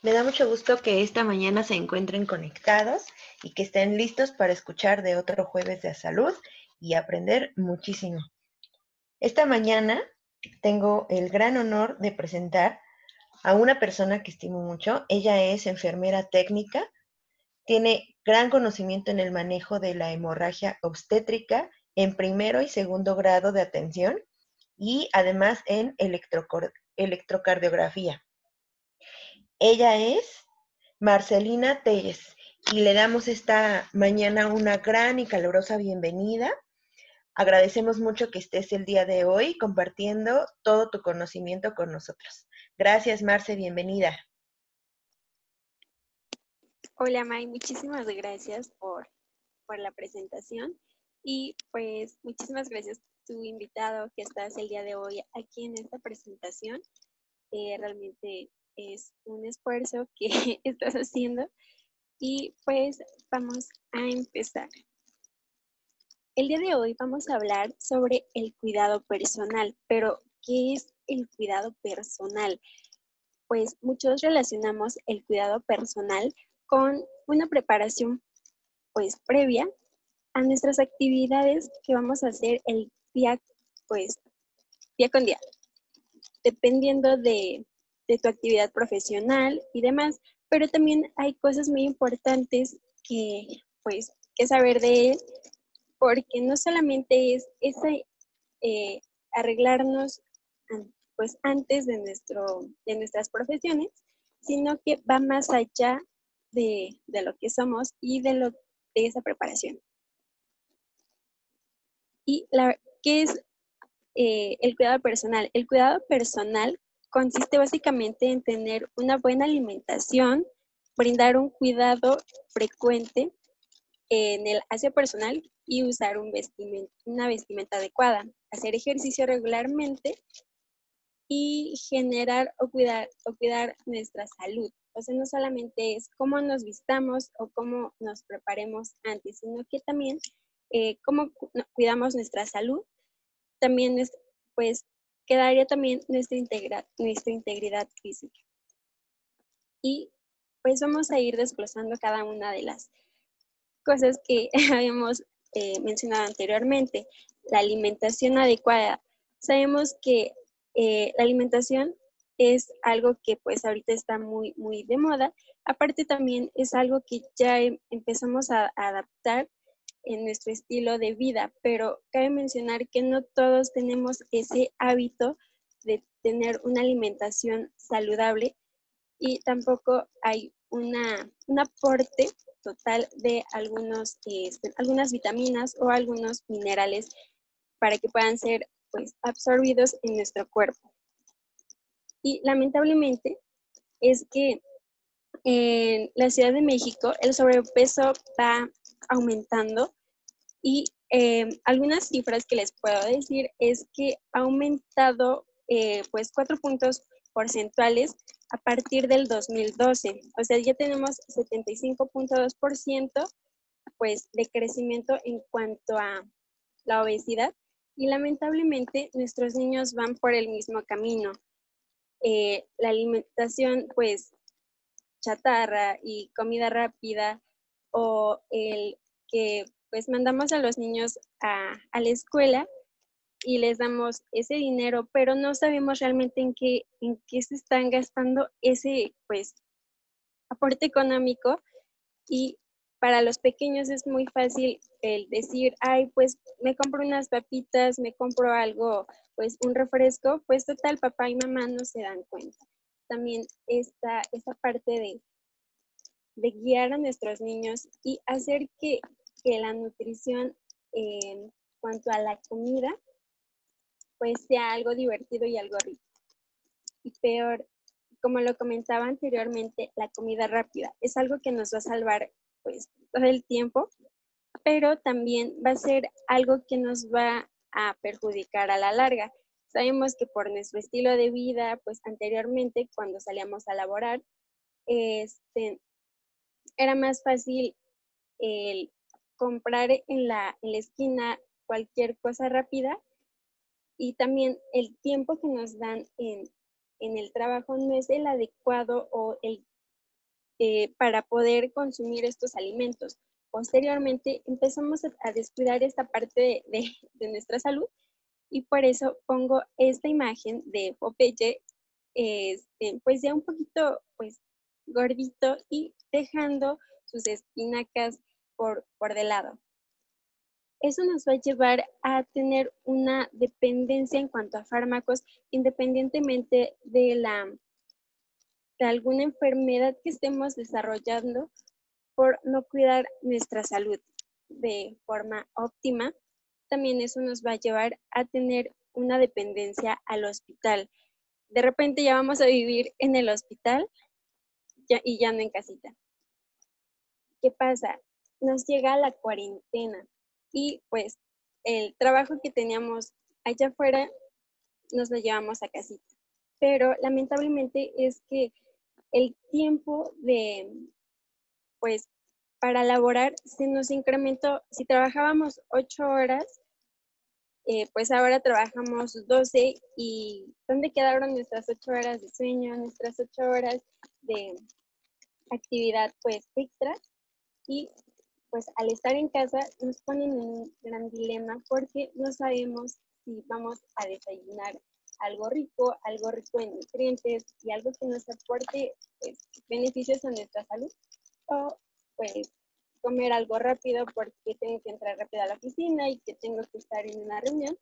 Me da mucho gusto que esta mañana se encuentren conectados y que estén listos para escuchar de otro jueves de salud y aprender muchísimo. Esta mañana tengo el gran honor de presentar a una persona que estimo mucho. Ella es enfermera técnica, tiene gran conocimiento en el manejo de la hemorragia obstétrica en primero y segundo grado de atención y además en electrocardiografía. Ella es Marcelina Telles y le damos esta mañana una gran y calurosa bienvenida. Agradecemos mucho que estés el día de hoy compartiendo todo tu conocimiento con nosotros. Gracias, Marce, bienvenida. Hola, May, muchísimas gracias por, por la presentación y pues muchísimas gracias tu invitado que estás el día de hoy aquí en esta presentación. Eh, realmente es un esfuerzo que estás haciendo y pues vamos a empezar. El día de hoy vamos a hablar sobre el cuidado personal, pero ¿qué es el cuidado personal? Pues muchos relacionamos el cuidado personal con una preparación pues previa a nuestras actividades que vamos a hacer el día pues día con día. Dependiendo de de tu actividad profesional y demás, pero también hay cosas muy importantes que, pues, que saber de él, porque no solamente es ese eh, arreglarnos pues antes de, nuestro, de nuestras profesiones, sino que va más allá de, lo que somos y de, lo, de esa preparación. ¿Y la, qué es eh, el cuidado personal? El cuidado personal consiste básicamente en tener una buena alimentación, brindar un cuidado frecuente en el aseo personal y usar un una vestimenta adecuada, hacer ejercicio regularmente y generar o cuidar, o cuidar nuestra salud. O sea, no solamente es cómo nos vistamos o cómo nos preparemos antes, sino que también eh, cómo cuidamos nuestra salud, también es pues quedaría también nuestra, nuestra integridad física. Y pues vamos a ir desglosando cada una de las cosas que habíamos eh, mencionado anteriormente. La alimentación adecuada. Sabemos que eh, la alimentación es algo que pues ahorita está muy, muy de moda. Aparte también es algo que ya em, empezamos a adaptar en nuestro estilo de vida, pero cabe mencionar que no todos tenemos ese hábito de tener una alimentación saludable y tampoco hay una, un aporte total de algunos, este, algunas vitaminas o algunos minerales para que puedan ser pues, absorbidos en nuestro cuerpo. Y lamentablemente es que en la Ciudad de México el sobrepeso va aumentando y em, algunas cifras que les puedo decir es que ha aumentado eh, pues cuatro puntos porcentuales a partir del 2012. O sea, ya tenemos 75.2% pues de crecimiento en cuanto a la obesidad y lamentablemente nuestros niños van por el mismo camino. Eh, la alimentación pues chatarra y comida rápida o el que pues mandamos a los niños a, la escuela y les damos ese dinero, pero no sabemos realmente en qué, en qué se están gastando ese, pues, aporte económico. Y para los pequeños es muy fácil el decir, ay, pues me compro unas papitas, me compro algo, pues un refresco, pues total, papá y mamá no se dan cuenta. También esta, esta parte de, de guiar a nuestros niños y hacer que que la nutrición en cuanto a la comida, pues sea algo divertido y algo rico. Y peor, como lo comentaba anteriormente, la comida rápida es algo que nos va a salvar pues todo el tiempo, pero también va a ser algo que nos va a perjudicar a la larga. Sabemos que por nuestro estilo de vida, pues anteriormente cuando salíamos a laborar, este, era más fácil el comprar en la, en la esquina cualquier cosa rápida y también el tiempo que nos dan en, en el trabajo no es el adecuado o el eh, para poder consumir estos alimentos. Posteriormente empezamos a, descuidar esta parte de, nuestra salud y por eso pongo esta imagen de Popeye, este, pues ya un poquito pues gordito y dejando sus espinacas por, por de lado. Eso nos va a llevar a tener una dependencia en cuanto a fármacos, independientemente de la de alguna enfermedad que estemos desarrollando por no cuidar nuestra salud de forma óptima. También eso nos va a llevar a tener una dependencia al hospital. De repente ya vamos a vivir en el hospital y ya no en casita. ¿Qué pasa? Nos llega la cuarentena y pues el trabajo que teníamos allá afuera nos lo llevamos a casita. Pero lamentablemente es que el tiempo de, pues, para laborar se nos incrementó. Si trabajábamos ocho horas, eh, pues ahora trabajamos 12 y ¿dónde quedaron nuestras ocho horas de sueño, nuestras ocho horas de actividad pues extra? Y pues al estar en casa nos ponen en un gran dilema porque no sabemos si vamos a desayunar algo rico, algo rico en nutrientes y algo que nos aporte pues, beneficios a nuestra salud o pues comer algo rápido porque tengo que entrar rápido a la oficina y que tengo que estar en una reunión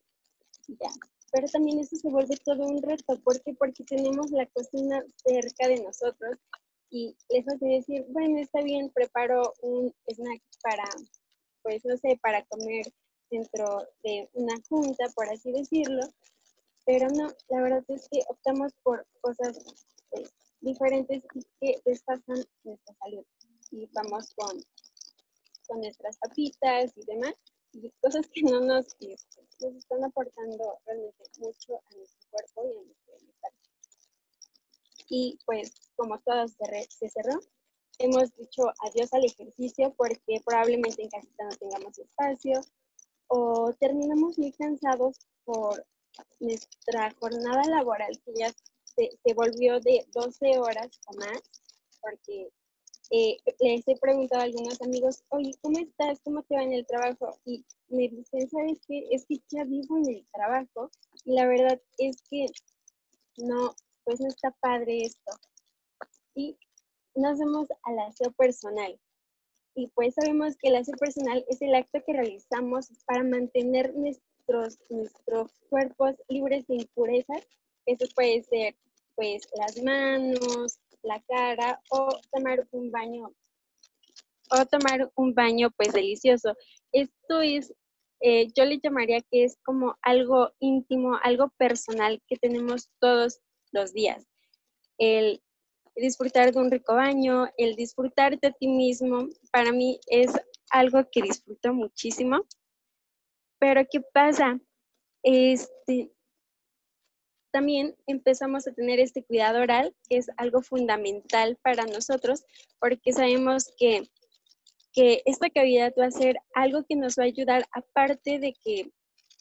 y ya. Pero también eso se vuelve todo un reto. ¿Por qué? Porque tenemos la cocina cerca de nosotros y les hace decir, bueno, está bien, preparo un snack para, pues no sé, para comer dentro de una junta, por así decirlo, pero no, la verdad es que optamos por cosas pues, diferentes y que desfasan nuestra salud. Y vamos con, con nuestras papitas y demás, y cosas que no nos, este, nos están aportando realmente mucho a nuestro cuerpo y a nuestro bienestar. Y pues, como todo se, cerró, hemos dicho adiós al ejercicio porque probablemente en casita no tengamos espacio o terminamos muy cansados por nuestra jornada laboral, que ya se, volvió de 12 horas o más, porque eh, les he preguntado a algunos amigos, oye, ¿cómo estás? ¿Cómo te va en el trabajo? Y me dicen, ¿sabes qué? Es que ya vivo en el trabajo y la verdad es que no, pues no está padre esto. Y nos vemos al aseo personal. Y pues sabemos que el aseo personal es el acto que realizamos para mantener nuestros, cuerpos libres de impurezas. Eso puede ser pues las manos, la cara o tomar un baño o tomar un baño pues delicioso. Esto es, eh, yo le llamaría que es como algo íntimo, algo personal que tenemos todos los días. El disfrutar de un rico baño, el disfrutar de ti mismo, para mí es algo que disfruto muchísimo. Pero ¿qué pasa? Este, también empezamos a tener este cuidado oral, que es algo fundamental para nosotros, porque sabemos que, que esta cavidad va a ser algo que nos va a ayudar, aparte de que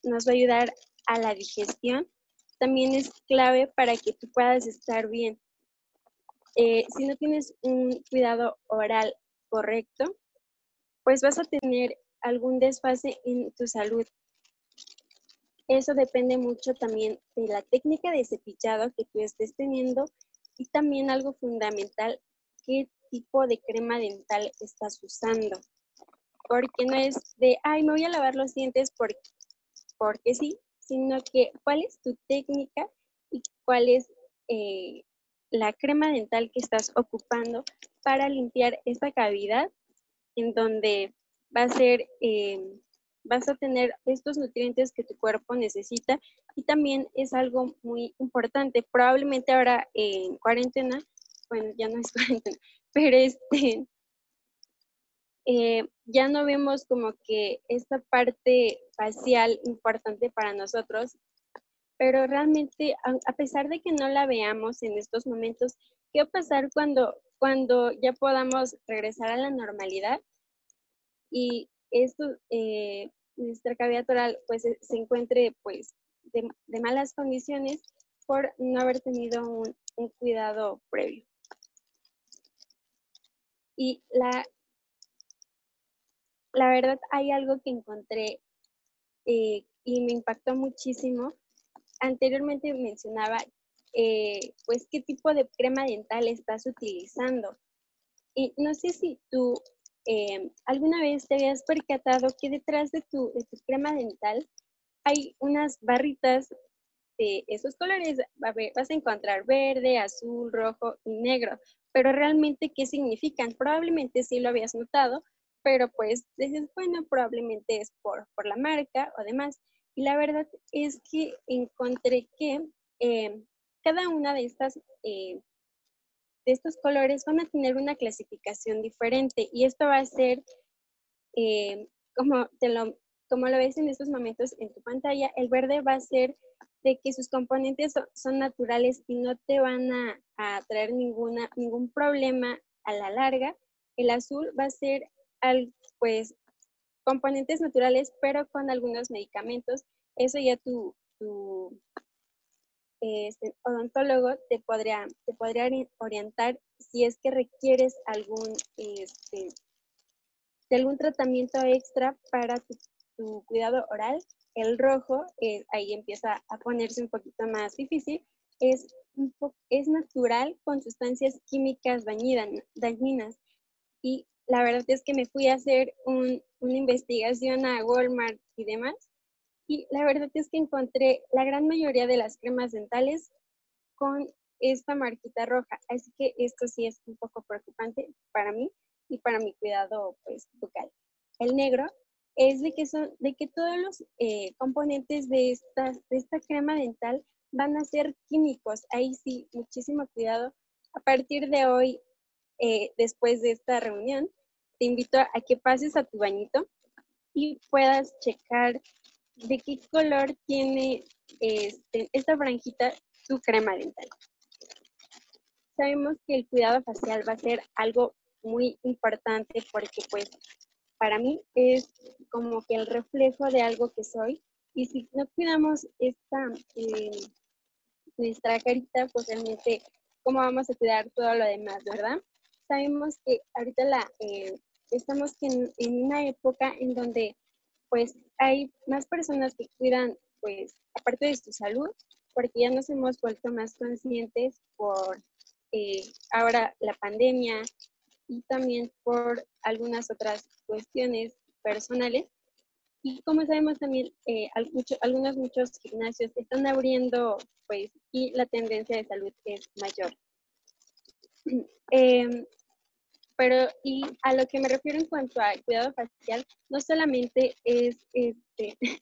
nos va a ayudar a la digestión, también es clave para que tú puedas estar bien. Eh, si no tienes un cuidado oral correcto, pues vas a tener algún desfase en tu salud. Eso depende mucho también de la técnica de cepillado que tú estés teniendo y también algo fundamental, qué tipo de crema dental estás usando. Porque no es de, ay, me voy a lavar los dientes porque, porque sí, sino que cuál es tu técnica y cuál es eh, la crema dental que estás ocupando para limpiar esta cavidad en donde va a ser, eh, vas a tener estos nutrientes que tu cuerpo necesita y también es algo muy importante. Probablemente ahora en cuarentena, bueno, ya no es cuarentena, pero este, eh, ya no vemos como que esta parte facial importante para nosotros, pero realmente, a pesar de que no la veamos en estos momentos, ¿qué va a pasar cuando, cuando ya podamos regresar a la normalidad? y esto, eh, nuestra cavidad oral pues se encuentre pues de, malas condiciones por no haber tenido un, cuidado previo. Y la, la verdad hay algo que encontré eh, y me impactó muchísimo. Anteriormente mencionaba, eh, pues, qué tipo de crema dental estás utilizando. Y no sé si tú eh, alguna vez te habías percatado que detrás de tu, de tu crema dental hay unas barritas de esos colores. Vas a encontrar verde, azul, rojo y negro. Pero realmente, ¿qué significan? Probablemente sí lo habías notado, pero pues dices, bueno, probablemente es por, por la marca o demás. Y la verdad es que encontré que eh, cada una de estas eh, de estos colores van a tener una clasificación diferente y esto va a ser eh, como, te lo, como lo ves en estos momentos en tu pantalla, el verde va a ser de que sus componentes son, naturales y no te van a, a, traer ninguna, ningún problema a la larga. El azul va a ser al, pues componentes naturales, pero con algunos medicamentos. Eso ya tu, tu este, odontólogo te podría, te podría orientar si es que requieres algún, este, de algún tratamiento extra para tu, tu cuidado oral. El rojo, eh, ahí empieza a ponerse un poquito más difícil, es, es natural con sustancias químicas dañinas. Y la verdad es que me fui a hacer un, una investigación a Walmart y demás. Y la verdad es que encontré la gran mayoría de las cremas dentales con esta marquita roja. Así que esto sí es un poco preocupante para mí y para mi cuidado pues, bucal. El negro es de que, son, de que todos los eh, componentes de esta, de esta crema dental van a ser químicos. Ahí sí, muchísimo cuidado. A partir de hoy, eh, después de esta reunión, te invito a que pases a tu bañito y puedas checar de qué color tiene este, esta franjita tu crema dental. Sabemos que el cuidado facial va a ser algo muy importante porque pues para mí es como que el reflejo de algo que soy. Y si no cuidamos esta, eh, nuestra carita, pues realmente, ¿cómo vamos a cuidar todo lo demás, verdad? Sabemos que ahorita la, eh, estamos en, una época en donde pues hay más personas que cuidan, pues, aparte de su salud, porque ya nos hemos vuelto más conscientes por eh, ahora la pandemia, y también por algunas otras cuestiones personales. Y como sabemos también, eh, algunos muchos gimnasios están abriendo, pues, y la tendencia de salud es mayor. Em, pero, y a lo que me refiero en cuanto al cuidado facial, no solamente es, este,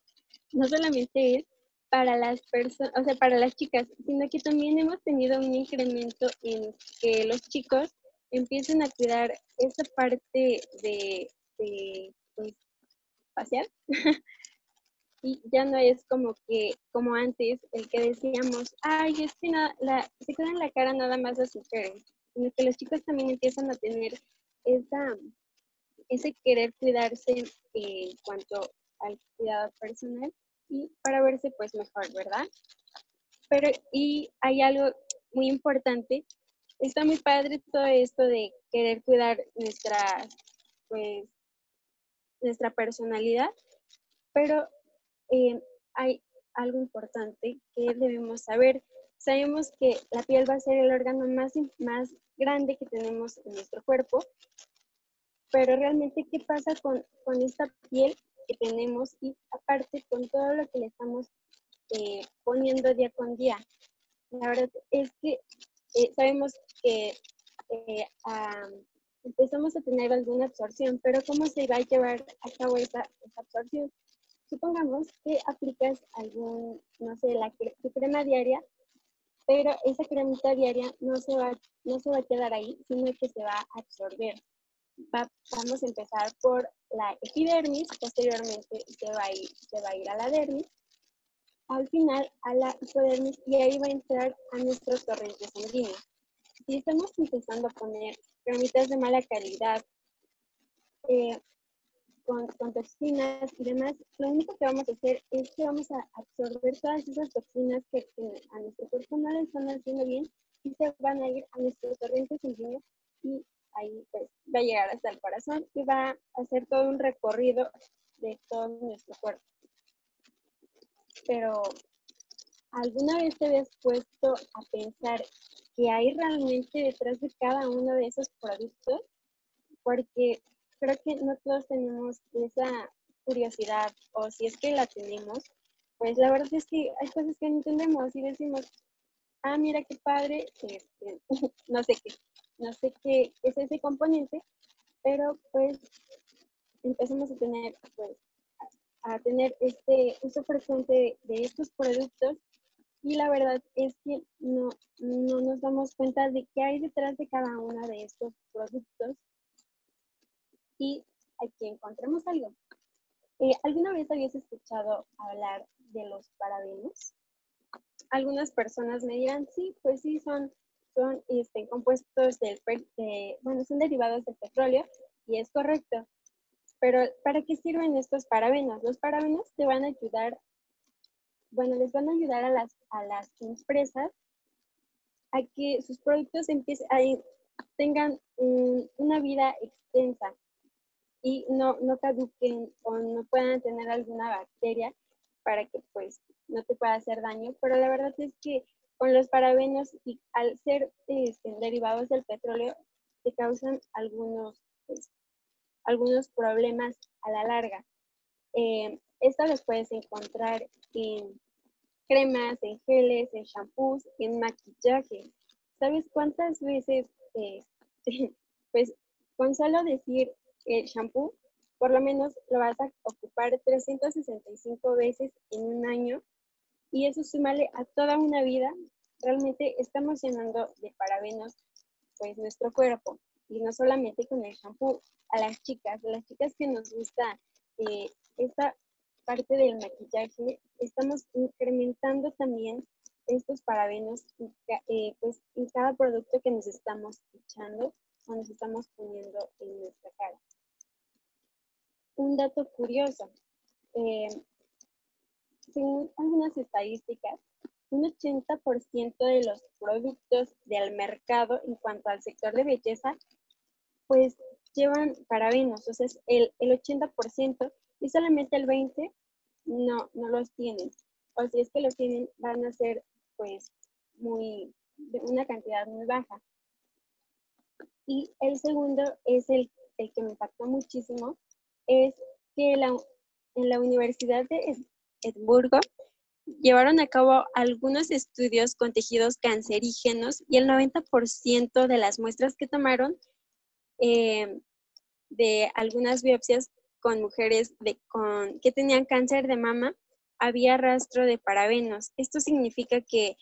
no solamente es para las personas, o sea, para las chicas, sino que también hemos tenido un incremento en que los chicos empiecen a cuidar esa parte de, pues, facial. y ya no es como que, como antes, el que decíamos, ay, es que la, se queda la cara nada más las mujeres, sino que los chicos también empiezan a tener esa, ese querer cuidarse en cuanto al cuidado personal y para verse pues mejor, ¿verdad? Pero, y hay algo muy importante está muy padre todo esto de querer cuidar nuestra, pues, nuestra personalidad, pero eh, hay algo importante que debemos saber. Sabemos que la piel va a ser el órgano más, más grande que tenemos en nuestro cuerpo, pero realmente, ¿qué pasa con, con esta piel que tenemos y aparte con todo lo que le estamos eh, poniendo día con día? La verdad es que eh, sabemos que eh, empezamos a tener alguna absorción, pero ¿cómo se va a llevar a cabo esa, absorción? Supongamos que aplicas algún, no sé, la, tu crema diaria, pero esa cremita diaria no se, va, no se va a quedar ahí, sino que se va a absorber. vamos a empezar por la epidermis, posteriormente se va, a ir, se va a ir a la dermis, al final a la hipodermis y ahí va a entrar a nuestro torrente sanguíneo. Si estamos empezando a poner cremitas de mala calidad, eh, con, toxinas y demás, lo único que vamos a hacer es que vamos a absorber todas esas toxinas que, a nuestro cuerpo no le están haciendo bien y se van a ir a nuestro torrente sanguíneo y ahí pues va a llegar hasta el corazón y va a hacer todo un recorrido de todo nuestro cuerpo. Pero, ¿alguna vez te habías puesto a pensar qué hay realmente detrás de cada uno de esos productos? Porque creo que no todos tenemos esa curiosidad o si es que la tenemos, pues la verdad es que hay cosas que no entendemos y decimos, ah, mira qué padre, no sé qué, no sé qué es ese componente, pero pues empezamos a tener, pues, a, tener este uso frecuente de, estos productos y la verdad es que no, no nos damos cuenta de qué hay detrás de cada uno de estos productos y aquí encontramos algo. Eh, ¿Alguna vez habías escuchado hablar de los parabenos? Algunas personas me dirán, sí, pues sí, son, son este, compuestos del, bueno, son derivados del petróleo y es correcto. Pero ¿para qué sirven estos parabenos? Los parabenos te van a ayudar, bueno, les van a ayudar a las, a las empresas a que sus productos empiecen, tengan una vida extensa y no, no caduquen o no puedan tener alguna bacteria para que pues no te pueda hacer daño. Pero la verdad es que con los parabenos y al ser este, derivados del petróleo te causan algunos, pues, algunos problemas a la larga. Eh, esto los puedes encontrar en cremas, en geles, en shampoos, en maquillaje. ¿Sabes cuántas veces, eh, pues con solo decir el shampoo, por lo menos lo vas a ocupar 365 veces en un año y eso sumale a toda una vida. Realmente estamos llenando de parabenos pues nuestro cuerpo y no solamente con el shampoo. A las chicas, a las chicas que nos gusta eh, esta parte del maquillaje, estamos incrementando también estos parabenos eh, pues, en cada producto que nos estamos echando o nos estamos poniendo en nuestra cara un dato curioso. Eh, según algunas estadísticas, un 80% de los productos del mercado en cuanto al sector de belleza, pues llevan parabenos, o sea, es el, el 80% y solamente el 20% no, no los tienen. O si es que los tienen, van a ser pues muy, de una cantidad muy baja. Y el segundo es el, el que me impactó muchísimo, es que en la Universidad de Edimburgo llevaron a cabo algunos estudios con tejidos cancerígenos y el 90% de las muestras que tomaron eh, de algunas biopsias con mujeres de, con, que tenían cáncer de mama había rastro de parabenos. Esto significa que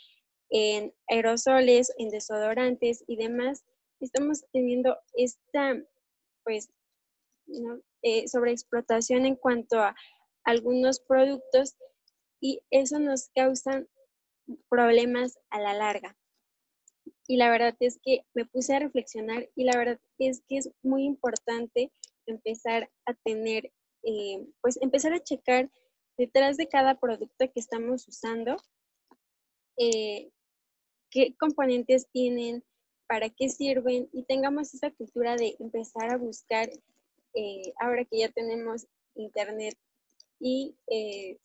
en aerosoles, en desodorantes y demás, estamos teniendo esta, pues, eh, sobre explotación en cuanto a algunos productos y eso nos causa problemas a la larga. Y la verdad es que me puse a reflexionar y la verdad es que es muy importante empezar a tener, eh, pues empezar a checar detrás de cada producto que estamos usando, eh, qué componentes tienen, para qué sirven y tengamos esa cultura de empezar a buscar eh, ahora que ya tenemos internet y eh,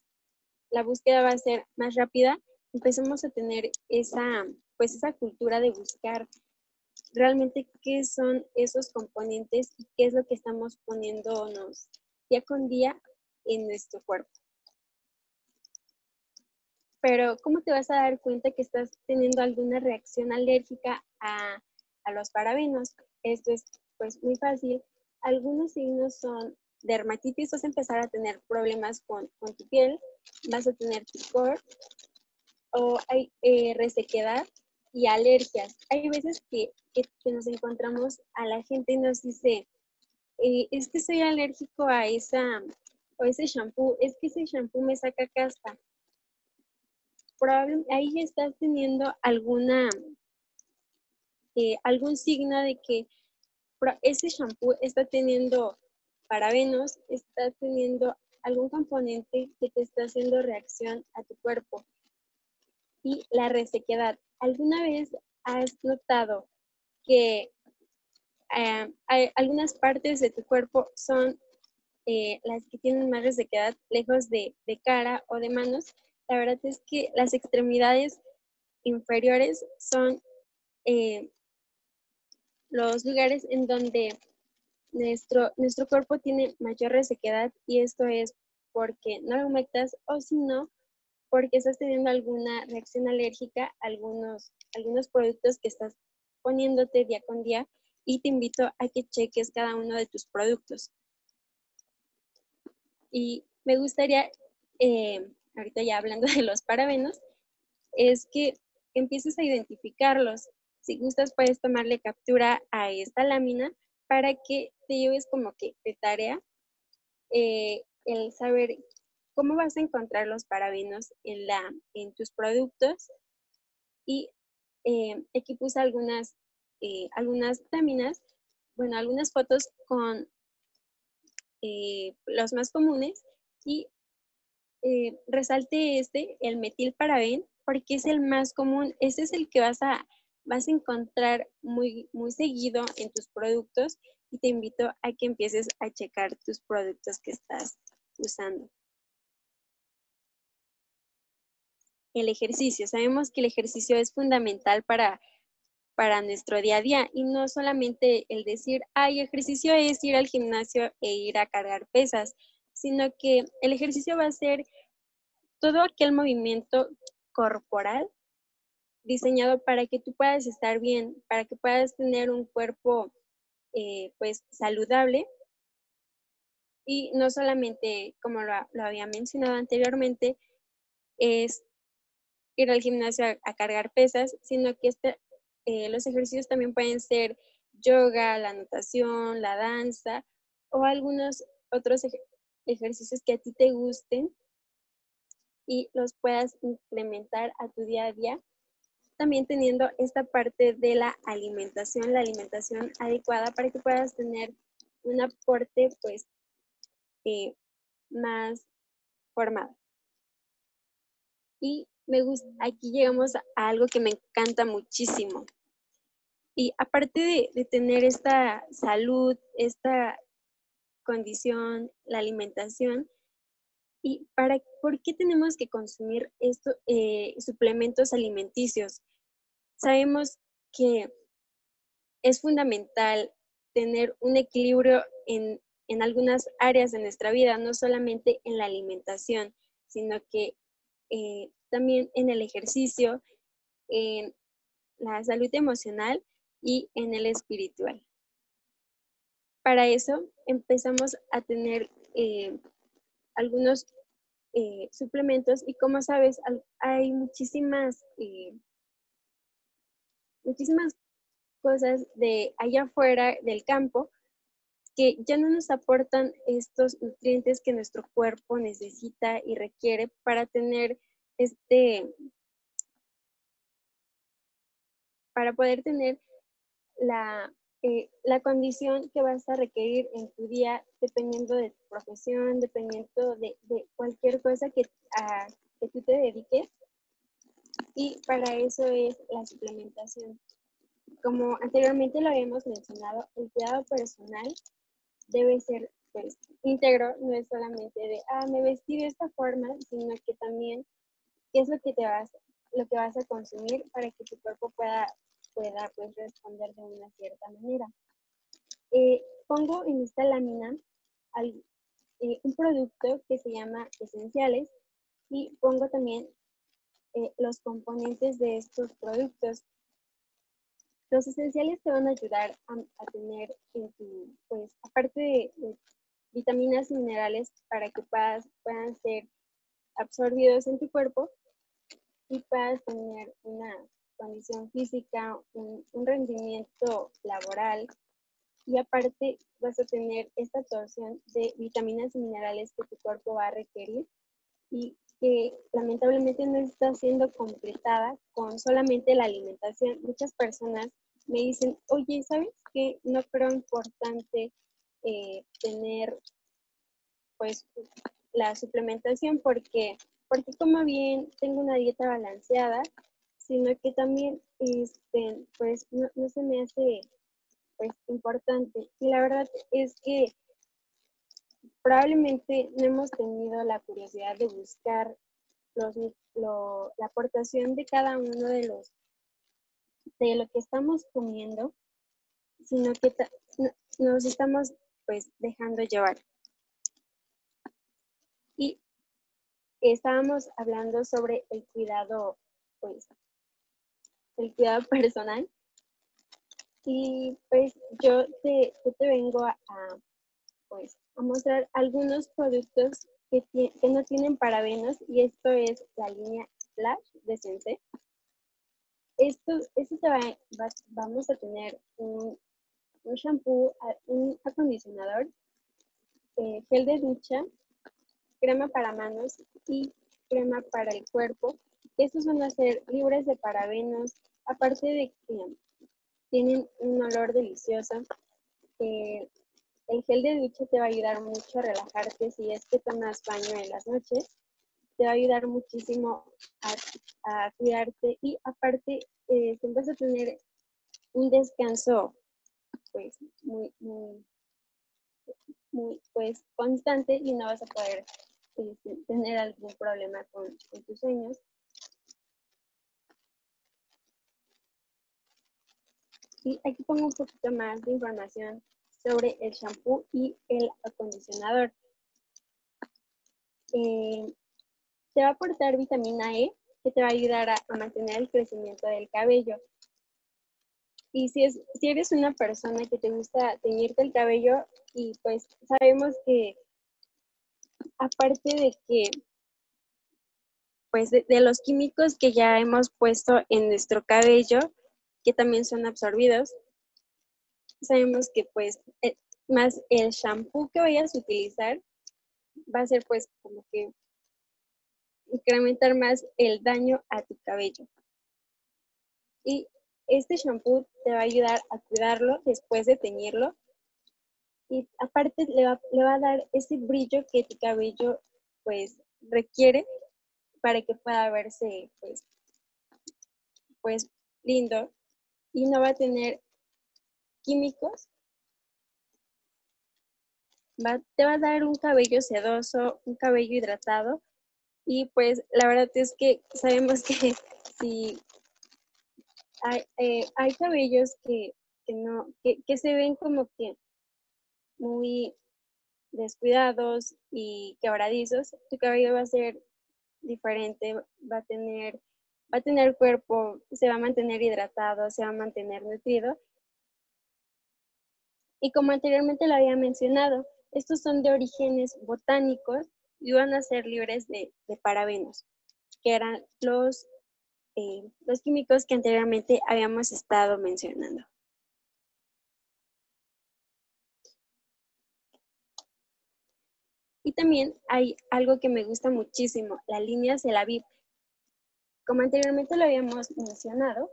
la búsqueda va a ser más rápida, empecemos a tener esa, pues esa cultura de buscar realmente qué son esos componentes y qué es lo que estamos poniéndonos día con día en nuestro cuerpo. Pero, ¿cómo te vas a dar cuenta que estás teniendo alguna reacción alérgica a, a los parabenos? Esto es pues muy fácil algunos signos son dermatitis, vas a empezar a tener problemas con, tu piel, vas a tener picor o hay eh, resequedad y alergias. Hay veces que, nos encontramos a la gente y nos dice, eh, es que soy alérgico a esa o ese shampoo, es que ese shampoo me saca caspa. Probablemente ahí estás teniendo alguna, eh, algún signo de que ese shampoo está teniendo parabenos, está teniendo algún componente que te está haciendo reacción a tu cuerpo. Y la resequedad. ¿Alguna vez has notado que hay, algunas partes de tu cuerpo son eh, las que tienen más resequedad lejos de, de cara o de manos. La verdad es que las extremidades inferiores son eh, los lugares en donde nuestro, nuestro cuerpo tiene mayor resequedad y esto es porque no lo humectas o si no, porque estás teniendo alguna reacción alérgica a algunos, algunos productos que estás poniéndote día con día y te invito a que cheques cada uno de tus productos. Y me gustaría, eh, ahorita ya hablando de los parabenos, es que empieces a identificarlos. Si gustas, puedes tomarle captura a esta lámina para que te lleves como que de tarea eh, el saber cómo vas a encontrar los parabenos en, la, en tus productos. Y eh, aquí puse algunas, eh, algunas láminas, bueno, algunas fotos con los más comunes y resalte este, el metilparaben, porque es el más común, ese es el que vas a, vas a encontrar muy, muy seguido en tus productos y te invito a que empieces a checar tus productos que estás usando. El ejercicio. Sabemos que el ejercicio es fundamental para, para nuestro día a día y no solamente el decir, ay, ejercicio es ir al gimnasio e ir a cargar pesas, sino que el ejercicio va a ser todo aquel movimiento corporal diseñado para que tú puedas estar bien, para que puedas tener un cuerpo eh, pues saludable y no solamente, como lo, había mencionado anteriormente, es ir al gimnasio a, cargar pesas, sino que este, eh, los ejercicios también pueden ser yoga, la natación, la danza o algunos otros ejercicios que a ti te gusten y los puedas implementar a tu día a día. También teniendo esta parte de la alimentación, la alimentación adecuada para que puedas tener un aporte pues eh, más formado. Y me gusta, aquí llegamos a algo que me encanta muchísimo. Y aparte de, de tener esta salud, esta condición, la alimentación, ¿Y para, por qué tenemos que consumir estos eh, suplementos alimenticios? Sabemos que es fundamental tener un equilibrio en, algunas áreas de nuestra vida, no solamente en la alimentación, sino que eh, también en el ejercicio, en la salud emocional y en el espiritual. Para eso empezamos a tener eh, algunos eh, suplementos y como sabes, hay muchísimas, eh, muchísimas cosas de allá afuera del campo que ya no nos aportan estos nutrientes que nuestro cuerpo necesita y requiere para tener este, para poder tener la eh, la condición que vas a requerir en tu día, dependiendo de tu profesión, dependiendo de, cualquier cosa que, a, que tú te dediques. Y para eso es la suplementación. Como anteriormente lo habíamos mencionado, el cuidado personal debe ser pues, íntegro, no es solamente de, ah, me vestí de esta forma, sino que también qué es lo que te vas, lo que vas a consumir para que tu cuerpo pueda pueda pues, responder de una cierta manera. Eh, pongo en esta lámina eh, un producto que se llama esenciales y pongo también eh, los componentes de estos productos. Los esenciales te van a ayudar a, tener en tu, pues, aparte de, vitaminas y minerales para que puedas, puedan ser absorbidos en tu cuerpo y puedas tener una condición física, un, rendimiento laboral y aparte vas a tener esta absorción de vitaminas y minerales que tu cuerpo va a requerir y que lamentablemente no está siendo completada con solamente la alimentación. Muchas personas me dicen, oye, ¿sabes qué? No creo importante eh, tener pues la suplementación porque, porque como bien, tengo una dieta balanceada sino que también, este, pues, no, se me hace pues importante. Y la verdad es que probablemente no hemos tenido la curiosidad de buscar los, la aportación de cada uno de los de lo que estamos comiendo, sino que nos estamos pues dejando llevar. Y estábamos hablando sobre el cuidado, pues, el cuidado personal. Y pues yo te, te vengo a, pues, a mostrar algunos productos que, que, no tienen parabenos y esto es la línea Splash de Sense. Esto, esto te va, vamos a tener un, un shampoo, un acondicionador, eh, gel de ducha, crema para manos y crema para el cuerpo. Estos van a ser libres de parabenos, aparte de que tienen un olor delicioso. Eh, el gel de ducha te va a ayudar mucho a relajarte si es que tomas baño en las noches. Te va a ayudar muchísimo a, cuidarte y aparte eh, vas a tener un descanso pues muy, muy, pues constante y no vas a poder este, tener algún problema con tus sueños. Y aquí pongo un poquito más de información sobre el shampoo y el acondicionador. Eh, te va a aportar vitamina E que te va a ayudar a, mantener el crecimiento del cabello. Y si, es, si eres una persona que te gusta teñirte el cabello y pues sabemos que aparte de que pues de, los químicos que ya hemos puesto en nuestro cabello, que también son absorbidos, sabemos que pues eh, más el shampoo que vayas a utilizar va a ser pues como que incrementar más el daño a tu cabello. Y este shampoo te va a ayudar a cuidarlo después de teñirlo. Y aparte le va, le va a dar ese brillo que tu cabello pues requiere para que pueda verse pues, pues lindo y no va a tener químicos. te va a dar un cabello sedoso, un cabello hidratado y pues la verdad es que sabemos que si hay, eh, hay cabellos que, no, que, se ven como que muy descuidados y quebradizos, tu cabello va a ser diferente, va a tener, va a tener cuerpo, se va a mantener hidratado, se va a mantener nutrido y como anteriormente lo había mencionado, estos son de orígenes botánicos y van a ser libres de, parabenos, que eran los, eh, los químicos que anteriormente habíamos estado mencionando. Y también hay algo que me gusta muchísimo, la línea Celaviv. Como anteriormente lo habíamos mencionado,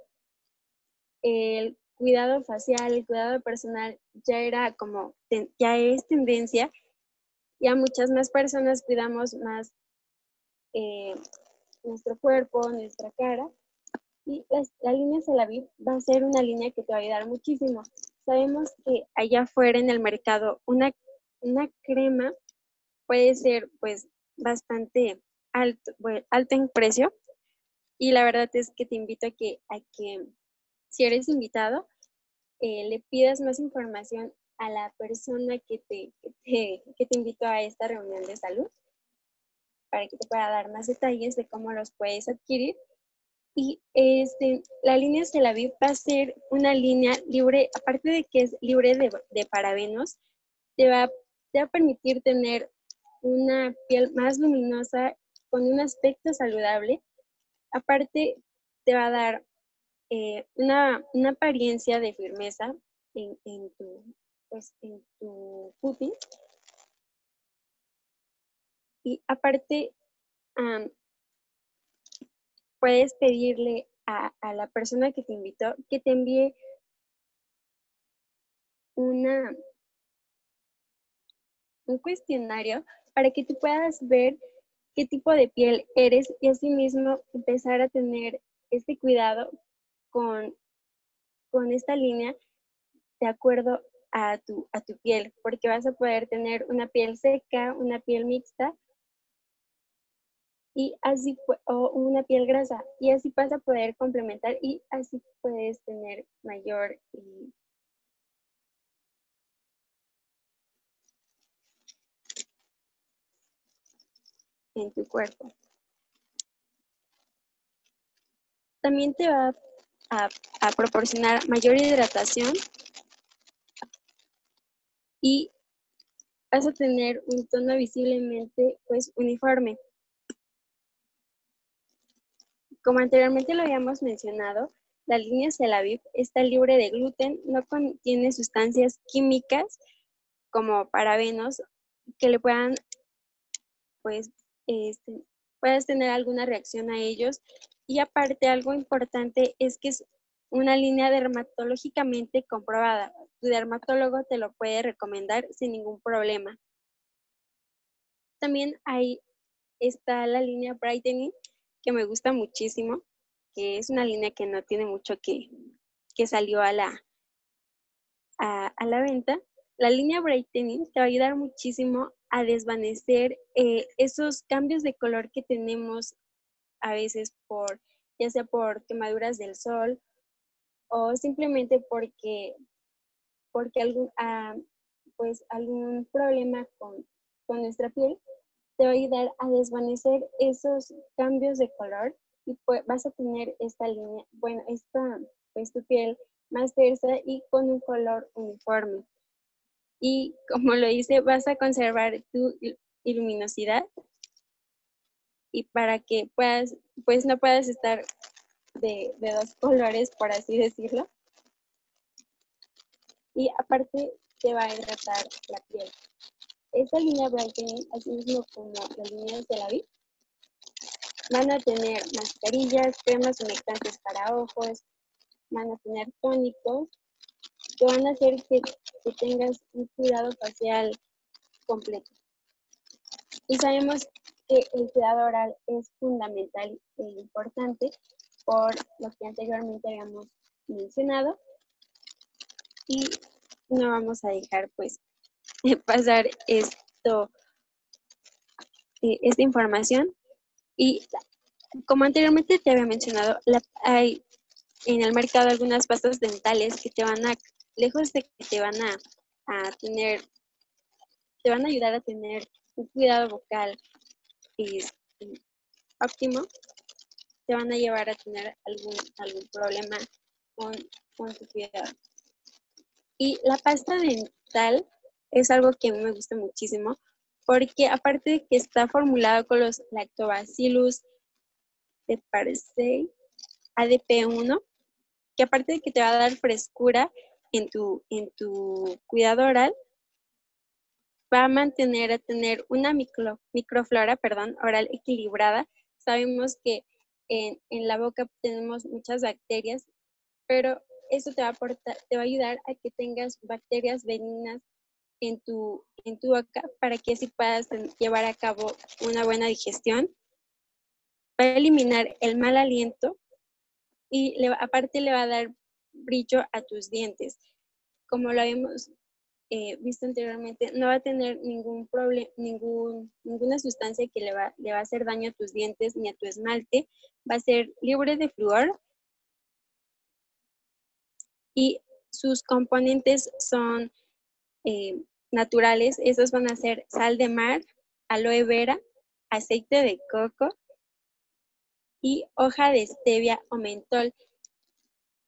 el cuidado facial, el cuidado personal ya era como, ya es tendencia. Ya muchas más personas cuidamos más eh, nuestro cuerpo, nuestra cara. Y la, línea Celaviv va a ser una línea que te va a ayudar muchísimo. Sabemos que allá afuera en el mercado una, una crema puede ser pues bastante alto, alto en precio. Y la verdad es que te invito a que, a que si eres invitado, eh, le pidas más información a la persona que te, que te, invitó a esta reunión de salud para que te pueda dar más detalles de cómo los puedes adquirir. Y este, la línea Celaviv va a ser una línea libre, aparte de que es libre de, de parabenos, te va, te va a permitir tener una piel más luminosa con un aspecto saludable. Aparte, te va a dar eh, una, apariencia de firmeza en, tu, pues, en tu. Y aparte, puedes pedirle a, la persona que te invitó que te envíe una, un cuestionario para que tú puedas ver qué tipo de piel eres y asimismo empezar a tener este cuidado con, con esta línea de acuerdo a tu, a tu piel, porque vas a poder tener una piel seca, una piel mixta y así o una piel grasa y así vas a poder complementar y así puedes tener mayor en tu cuerpo. También te va a, proporcionar mayor hidratación y vas a tener un tono visiblemente pues uniforme. Como anteriormente lo habíamos mencionado, la línea Celaviv está libre de gluten, no contiene sustancias químicas como parabenos que le puedan, pues, este, puedas tener alguna reacción a ellos. Y aparte, algo importante es que es una línea dermatológicamente comprobada. Tu dermatólogo te lo puede recomendar sin ningún problema. También ahí está la línea Brightening, que me gusta muchísimo, que es una línea que no tiene mucho que, que salió a la, a, la venta. La línea Brightening te va a ayudar muchísimo a desvanecer eh, esos cambios de color que tenemos a veces por, ya sea por quemaduras del sol o simplemente porque, porque algún, ah, pues algún problema con, con nuestra piel te va a ayudar a desvanecer esos cambios de color y pues vas a tener esta línea, bueno, esta, pues tu piel más tersa y con un color uniforme. Y como lo dice, vas a conservar tu luminosidad y para que puedas, pues no puedas estar de, de dos colores, por así decirlo. Y aparte te va a hidratar la piel. Esta línea Brightening, así mismo como las líneas de la vida, van a tener mascarillas, cremas humectantes para ojos, van a tener tónicos que van a hacer que, tengas un cuidado facial completo. Y sabemos que el cuidado oral es fundamental e importante por lo que anteriormente habíamos mencionado. Y no vamos a dejar pues pasar esto, eh, esta información. Y como anteriormente te había mencionado, hay en el mercado algunas pastas dentales que te van a, lejos de que te van a, a tener, te van a ayudar a tener un cuidado vocal óptimo, te van a llevar a tener algún, algún problema con, con tu cuidado. Y la pasta dental es algo que a mí me gusta muchísimo porque aparte de que está formulado con los lactobacillus de Paracei ADP1, que aparte de que te va a dar frescura en tu, en tu cuidado oral, va a mantener a tener una micro, microflora perdón, oral equilibrada. Sabemos que en, en, la boca tenemos muchas bacterias, pero eso te va, a aportar, te va a ayudar a que tengas bacterias benignas en tu, en tu boca para que así puedas llevar a cabo una buena digestión. Va a eliminar el mal aliento y le, aparte le va a dar brillo a tus dientes. Como lo habíamos eh, visto anteriormente, no va a tener ningún problema, ninguna sustancia que le va, le va a hacer daño a tus dientes ni a tu esmalte. Va a ser libre de flúor y sus componentes son eh, naturales, esos van a ser sal de mar, aloe vera, aceite de coco y hoja de stevia o mentol.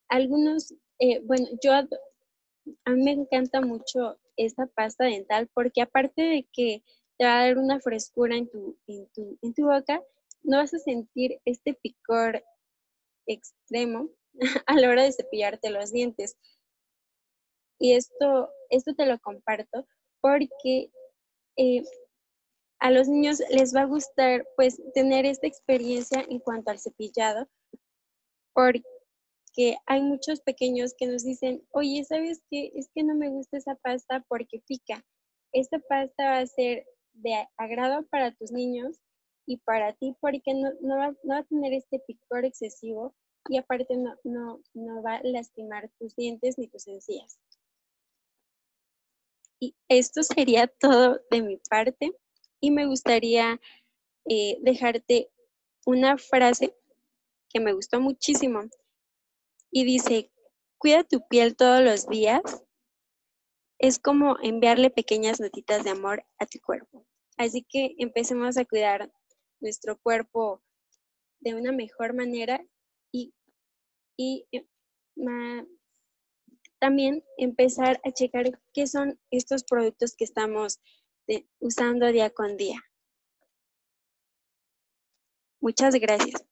Algunos, eh, bueno, yo a mí me encanta mucho esta pasta dental porque aparte de que te va a dar una frescura en tu, en tu, en tu boca, no vas a sentir este picor extremo a la hora de cepillarte los dientes. Y esto, esto te lo comparto porque eh, a los niños les va a gustar pues tener esta experiencia en cuanto al cepillado, porque hay muchos pequeños que nos dicen, oye, ¿sabes qué? Es que no me gusta esa pasta porque pica. Esta pasta va a ser de agrado para tus niños y para ti porque no, va, a tener este picor excesivo y aparte no va a lastimar tus dientes ni tus encías. Y esto sería todo de mi parte y me gustaría eh, dejarte una frase que me gustó muchísimo y dice, cuida tu piel todos los días. Es como enviarle pequeñas notitas de amor a tu cuerpo. Así que empecemos a cuidar nuestro cuerpo de una mejor manera y, y eh, también empezar a checar qué son estos productos que estamos usando día con día. Muchas gracias.